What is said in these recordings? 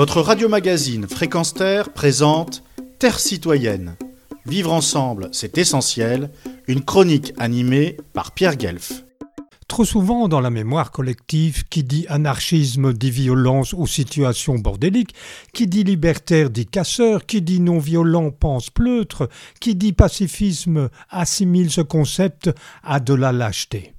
Votre radio-magazine Fréquence Terre présente Terre citoyenne. Vivre ensemble, c'est essentiel. Une chronique animée par Pierre Guelf. Trop souvent, dans la mémoire collective, qui dit anarchisme dit violence ou situation bordélique, qui dit libertaire dit casseur, qui dit non-violent pense pleutre, qui dit pacifisme assimile ce concept à de la lâcheté.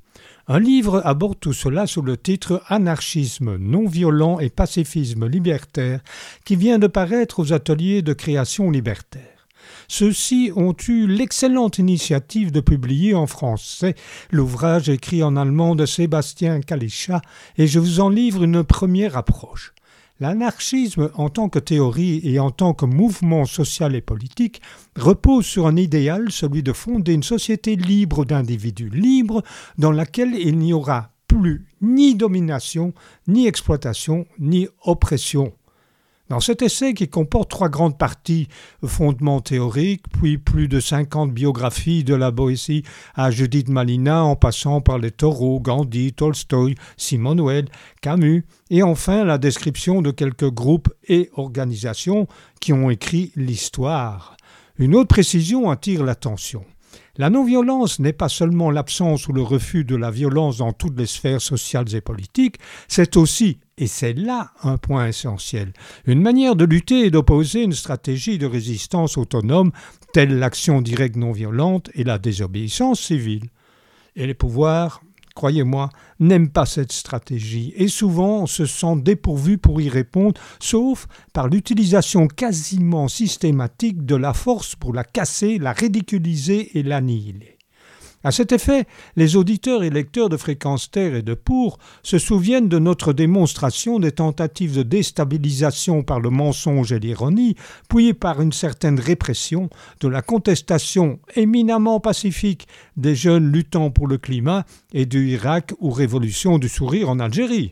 Un livre aborde tout cela sous le titre Anarchisme non violent et pacifisme libertaire qui vient de paraître aux ateliers de création libertaire. Ceux-ci ont eu l'excellente initiative de publier en français l'ouvrage écrit en allemand de Sébastien Kalischa et je vous en livre une première approche. L'anarchisme en tant que théorie et en tant que mouvement social et politique repose sur un idéal, celui de fonder une société libre d'individus libres dans laquelle il n'y aura plus ni domination, ni exploitation, ni oppression dans cet essai qui comporte trois grandes parties, fondement théorique, puis plus de 50 biographies de la Boétie à Judith Malina en passant par les Taureaux, Gandhi, Tolstoï, Simone Weil, Camus, et enfin la description de quelques groupes et organisations qui ont écrit l'histoire. Une autre précision attire l'attention. La non-violence n'est pas seulement l'absence ou le refus de la violence dans toutes les sphères sociales et politiques, c'est aussi, et c'est là un point essentiel, une manière de lutter et d'opposer une stratégie de résistance autonome telle l'action directe non violente et la désobéissance civile. Et les pouvoirs croyez-moi, n'aiment pas cette stratégie et souvent se sentent dépourvus pour y répondre, sauf par l'utilisation quasiment systématique de la force pour la casser, la ridiculiser et l'annihiler. À cet effet, les auditeurs et lecteurs de Fréquence Terre et de Pour se souviennent de notre démonstration des tentatives de déstabilisation par le mensonge et l'ironie, puis par une certaine répression de la contestation éminemment pacifique des jeunes luttant pour le climat et du Irak ou révolution du sourire en Algérie.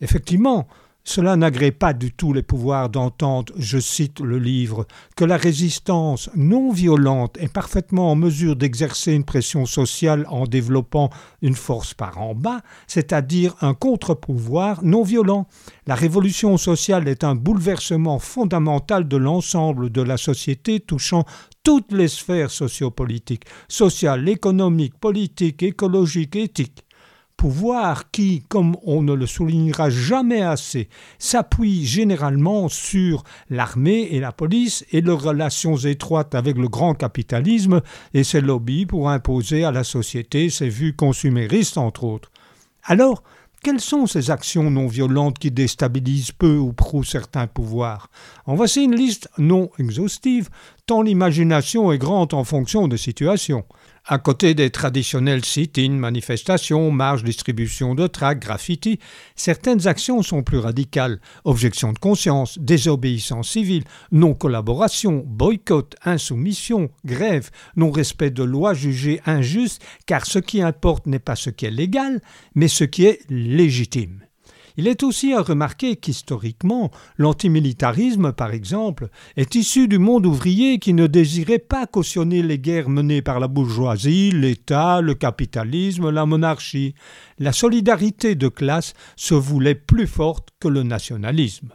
Effectivement, cela n'agrée pas du tout les pouvoirs d'entente, je cite le livre, que la résistance non violente est parfaitement en mesure d'exercer une pression sociale en développant une force par en bas, c'est-à-dire un contre-pouvoir non violent. La révolution sociale est un bouleversement fondamental de l'ensemble de la société touchant toutes les sphères sociopolitiques, sociales, économiques, politiques, écologiques, éthiques pouvoir qui, comme on ne le soulignera jamais assez, s'appuie généralement sur l'armée et la police et leurs relations étroites avec le grand capitalisme et ses lobbies pour imposer à la société ses vues consuméristes entre autres. Alors, quelles sont ces actions non violentes qui déstabilisent peu ou prou certains pouvoirs? En voici une liste non exhaustive, tant l'imagination est grande en fonction des situations. À côté des traditionnels sit-in, manifestations, marches, distribution de tracts, graffiti, certaines actions sont plus radicales. Objection de conscience, désobéissance civile, non-collaboration, boycott, insoumission, grève, non-respect de lois jugées injustes, car ce qui importe n'est pas ce qui est légal, mais ce qui est légitime. Il est aussi à remarquer qu'historiquement, l'antimilitarisme, par exemple, est issu du monde ouvrier qui ne désirait pas cautionner les guerres menées par la bourgeoisie, l'État, le capitalisme, la monarchie. La solidarité de classe se voulait plus forte que le nationalisme.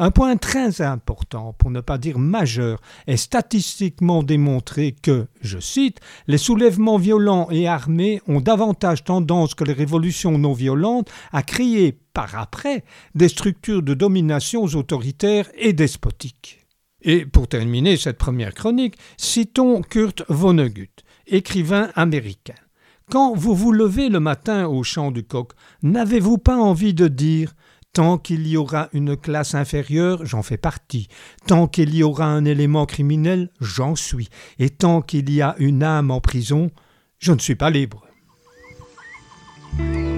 Un point très important, pour ne pas dire majeur, est statistiquement démontré que, je cite, les soulèvements violents et armés ont davantage tendance que les révolutions non violentes à créer par après des structures de domination autoritaires et despotiques. Et pour terminer cette première chronique, citons Kurt Vonnegut, écrivain américain. Quand vous vous levez le matin au chant du coq, n'avez-vous pas envie de dire Tant qu'il y aura une classe inférieure, j'en fais partie. Tant qu'il y aura un élément criminel, j'en suis. Et tant qu'il y a une âme en prison, je ne suis pas libre.